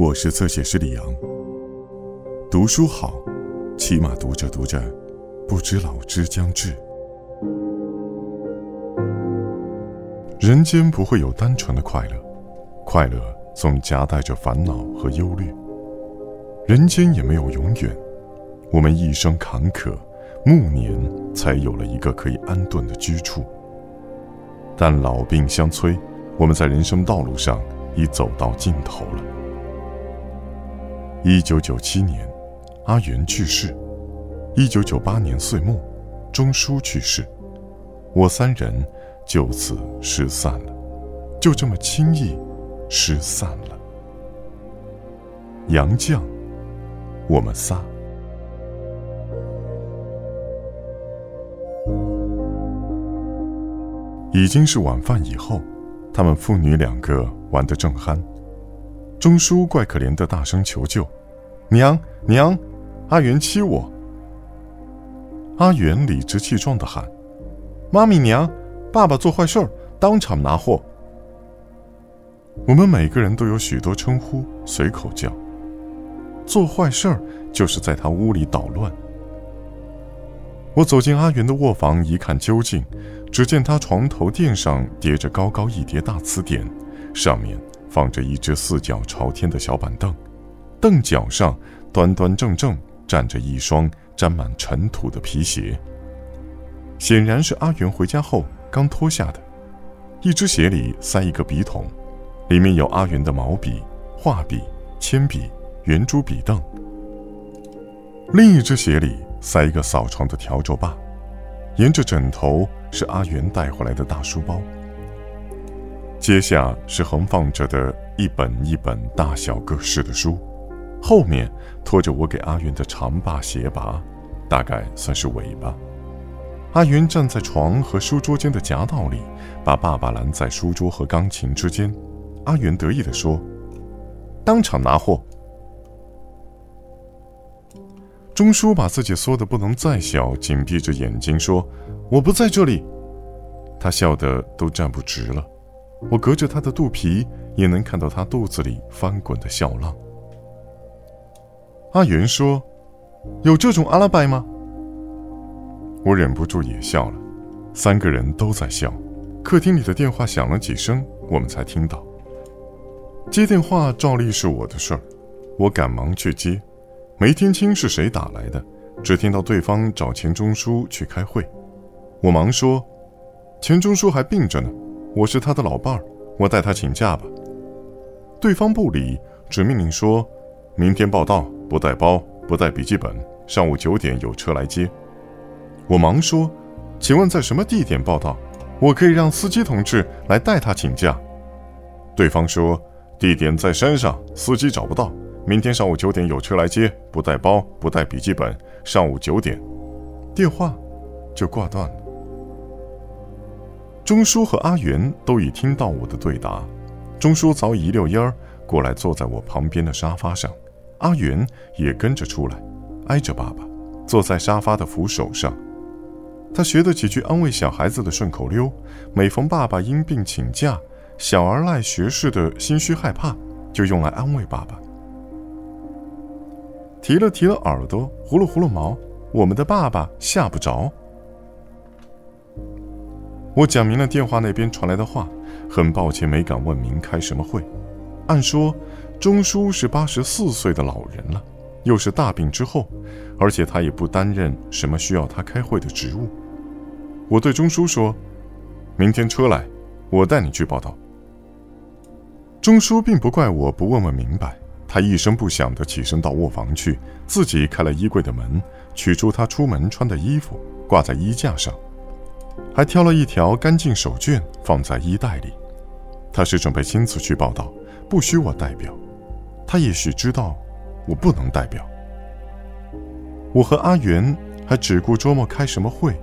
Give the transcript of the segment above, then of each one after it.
我是侧写师李阳。读书好，起码读着读着，不知老之将至。人间不会有单纯的快乐，快乐总夹带着烦恼和忧虑。人间也没有永远，我们一生坎坷，暮年才有了一个可以安顿的居处。但老病相催，我们在人生道路上已走到尽头了。一九九七年，阿元去世；一九九八年岁末，钟书去世，我三人就此失散了，就这么轻易失散了。杨绛，我们仨。已经是晚饭以后，他们父女两个玩得正酣。钟书怪可怜的大声求救：“娘娘，阿元欺我！”阿元理直气壮的喊：“妈咪娘，爸爸做坏事儿，当场拿货。”我们每个人都有许多称呼，随口叫。做坏事儿就是在他屋里捣乱。我走进阿元的卧房，一看究竟，只见他床头垫上叠着高高一叠大词典，上面。放着一只四脚朝天的小板凳，凳脚上端端正正站着一双沾满尘土的皮鞋，显然是阿元回家后刚脱下的。一只鞋里塞一个笔筒，里面有阿元的毛笔、画笔、铅笔、圆珠笔凳；另一只鞋里塞一个扫床的笤帚把，沿着枕头是阿元带回来的大书包。接下是横放着的一本一本大小各式的书，后面拖着我给阿元的长把鞋拔，大概算是尾巴。阿元站在床和书桌间的夹道里，把爸爸拦在书桌和钢琴之间。阿元得意地说：“当场拿货。”钟叔把自己缩得不能再小，紧闭着眼睛说：“我不在这里。”他笑得都站不直了。我隔着他的肚皮，也能看到他肚子里翻滚的笑浪。阿元说：“有这种阿拉伯吗？”我忍不住也笑了，三个人都在笑。客厅里的电话响了几声，我们才听到。接电话照例是我的事儿，我赶忙去接，没听清是谁打来的，只听到对方找钱钟书去开会。我忙说：“钱钟书还病着呢。”我是他的老伴儿，我代他请假吧。对方不理，只命令说：“明天报到，不带包，不带笔记本，上午九点有车来接。”我忙说：“请问在什么地点报到？我可以让司机同志来代他请假。”对方说：“地点在山上，司机找不到。明天上午九点有车来接，不带包，不带笔记本，上午九点。”电话就挂断了。钟叔和阿元都已听到我的对答，钟叔早已一溜烟儿过来坐在我旁边的沙发上，阿元也跟着出来，挨着爸爸，坐在沙发的扶手上。他学的几句安慰小孩子的顺口溜，每逢爸爸因病请假，小儿赖学似的心虚害怕，就用来安慰爸爸。提了提了耳朵，糊了糊了毛，我们的爸爸吓不着。我讲明了电话那边传来的话，很抱歉没敢问明开什么会。按说，钟书是八十四岁的老人了，又是大病之后，而且他也不担任什么需要他开会的职务。我对钟书说：“明天车来，我带你去报道。”钟书并不怪我不问问明白，他一声不响地起身到卧房去，自己开了衣柜的门，取出他出门穿的衣服，挂在衣架上。还挑了一条干净手绢放在衣袋里，他是准备亲自去报道，不需我代表。他也许知道我不能代表。我和阿元还只顾周末开什么会，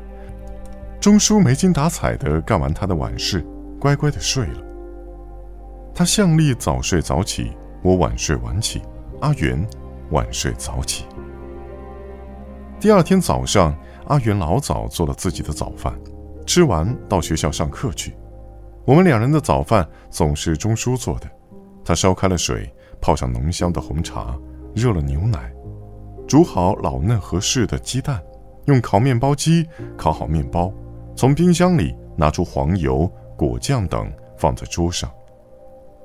钟叔没精打采的干完他的晚事，乖乖的睡了。他向例早睡早起，我晚睡晚起，阿元晚睡早起。第二天早上，阿元老早做了自己的早饭。吃完到学校上课去，我们两人的早饭总是钟叔做的。他烧开了水，泡上浓香的红茶，热了牛奶，煮好老嫩合适的鸡蛋，用烤面包机烤好面包，从冰箱里拿出黄油、果酱等放在桌上。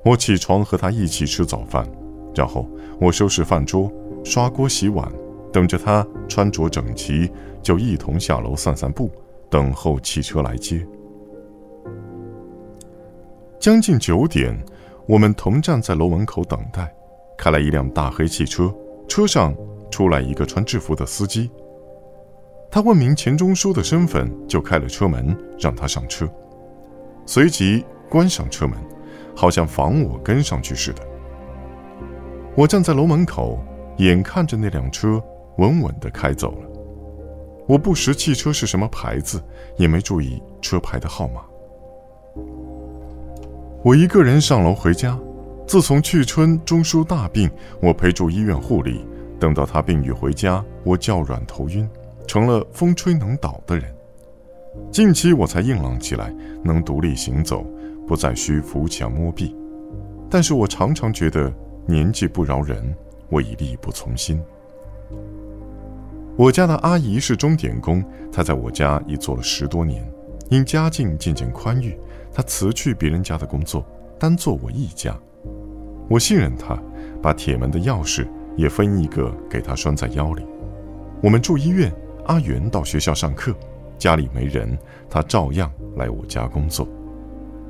我起床和他一起吃早饭，然后我收拾饭桌、刷锅、洗碗，等着他穿着整齐，就一同下楼散散步，等候汽车来接。将近九点，我们同站在楼门口等待，开来一辆大黑汽车，车上出来一个穿制服的司机。他问明钱钟书的身份，就开了车门让他上车，随即关上车门。好像防我跟上去似的。我站在楼门口，眼看着那辆车稳稳地开走了。我不识汽车是什么牌子，也没注意车牌的号码。我一个人上楼回家。自从去春钟叔大病，我陪住医院护理，等到他病愈回家，我叫软头晕，成了风吹能倒的人。近期我才硬朗起来，能独立行走。不再需扶墙摸壁，但是我常常觉得年纪不饶人，我已力不从心。我家的阿姨是钟点工，她在我家已做了十多年，因家境渐渐宽裕，他辞去别人家的工作，单做我一家。我信任他，把铁门的钥匙也分一个给他拴在腰里。我们住医院，阿元到学校上课，家里没人，他照样来我家工作。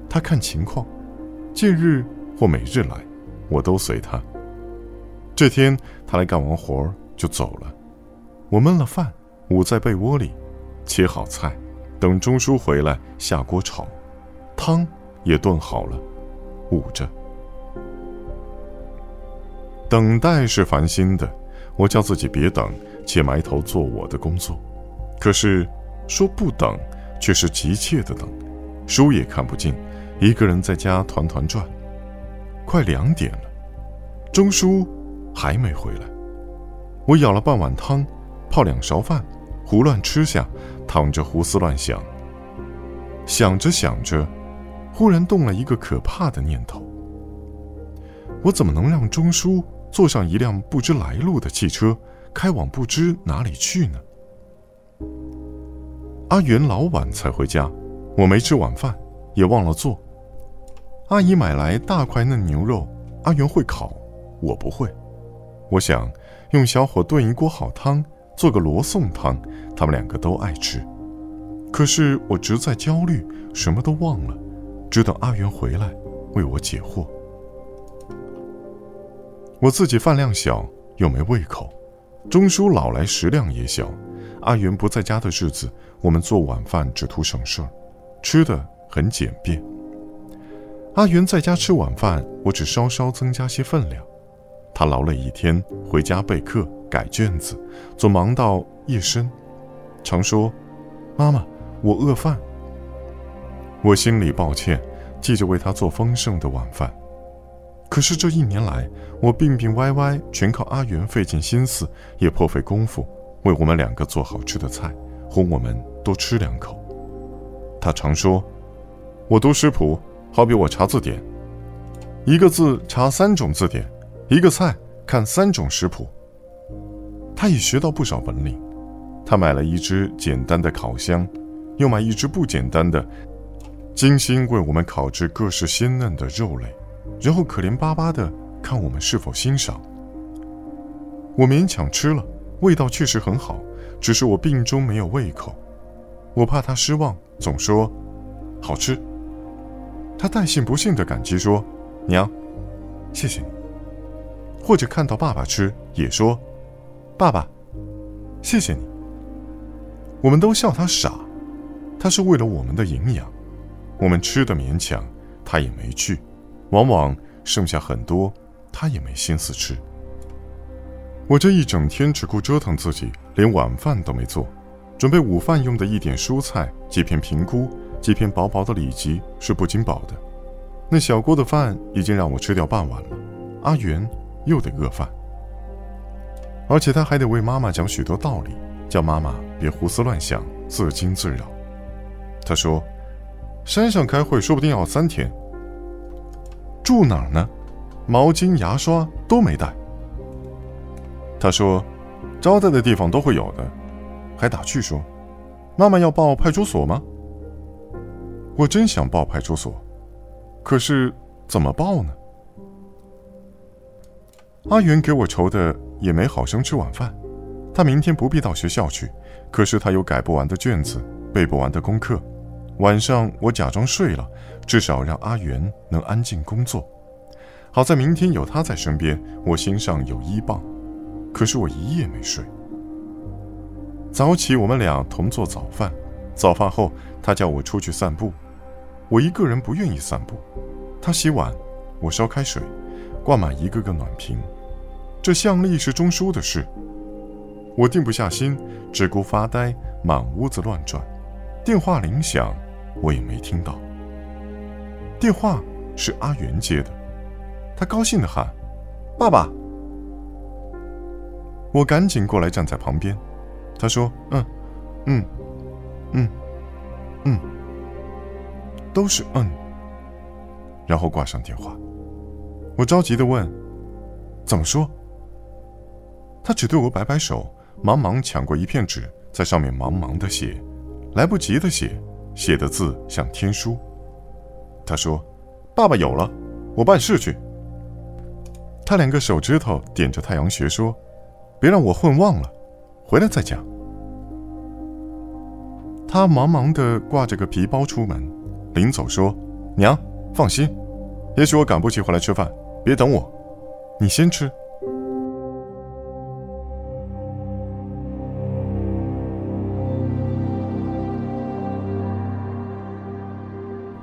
他看情况，近日或每日来，我都随他。这天他来干完活就走了，我焖了饭，捂在被窝里，切好菜，等钟叔回来下锅炒，汤也炖好了，捂着。等待是烦心的，我叫自己别等，且埋头做我的工作。可是说不等，却是急切的等，书也看不进。一个人在家团团转，快两点了，钟叔还没回来。我舀了半碗汤，泡两勺饭，胡乱吃下，躺着胡思乱想。想着想着，忽然动了一个可怕的念头：我怎么能让钟叔坐上一辆不知来路的汽车，开往不知哪里去呢？阿元老晚才回家，我没吃晚饭。也忘了做。阿姨买来大块嫩牛肉，阿元会烤，我不会。我想用小火炖一锅好汤，做个罗宋汤，他们两个都爱吃。可是我直在焦虑，什么都忘了，只等阿元回来为我解惑。我自己饭量小，又没胃口。钟叔老来食量也小。阿元不在家的日子，我们做晚饭只图省事儿，吃的。很简便。阿元在家吃晚饭，我只稍稍增加些分量。他劳累一天，回家备课、改卷子，总忙到夜深，常说：“妈妈，我饿饭。”我心里抱歉，记着为他做丰盛的晚饭。可是这一年来，我病病歪歪，全靠阿元费尽心思，也颇费功夫，为我们两个做好吃的菜，哄我们多吃两口。他常说。我读食谱，好比我查字典，一个字查三种字典，一个菜看三种食谱。他已学到不少本领。他买了一只简单的烤箱，又买一只不简单的，精心为我们烤制各式鲜嫩的肉类，然后可怜巴巴的看我们是否欣赏。我勉强吃了，味道确实很好，只是我病中没有胃口。我怕他失望，总说好吃。他带信不信的感激说：“娘，谢谢你。”或者看到爸爸吃，也说：“爸爸，谢谢你。”我们都笑他傻，他是为了我们的营养。我们吃的勉强，他也没去。往往剩下很多，他也没心思吃。我这一整天只顾折腾自己，连晚饭都没做，准备午饭用的一点蔬菜，几片平菇。几片薄薄的里脊是不经饱的，那小锅的饭已经让我吃掉半碗了。阿元又得饿饭，而且他还得为妈妈讲许多道理，叫妈妈别胡思乱想、自惊自扰。他说：“山上开会说不定要三天，住哪儿呢？毛巾、牙刷都没带。他说：“招待的地方都会有的。”还打趣说：“妈妈要报派出所吗？”我真想报派出所，可是怎么报呢？阿元给我愁的也没好生吃晚饭。他明天不必到学校去，可是他有改不完的卷子、背不完的功课。晚上我假装睡了，至少让阿元能安静工作。好在明天有他在身边，我心上有依傍。可是我一夜没睡。早起我们俩同做早饭，早饭后他叫我出去散步。我一个人不愿意散步，他洗碗，我烧开水，挂满一个个暖瓶。这向力是钟叔的事，我定不下心，只顾发呆，满屋子乱转。电话铃响，我也没听到。电话是阿元接的，他高兴地喊：“爸爸！”我赶紧过来站在旁边，他说：“嗯，嗯，嗯，嗯。”都是嗯，然后挂上电话。我着急的问：“怎么说？”他只对我摆摆手，忙忙抢过一片纸，在上面忙忙的写，来不及的写，写的字像天书。他说：“爸爸有了，我办事去。”他两个手指头点着太阳穴说：“别让我混忘了，回来再讲。”他忙忙的挂着个皮包出门。临走说：“娘，放心，也许我赶不及回来吃饭，别等我，你先吃。”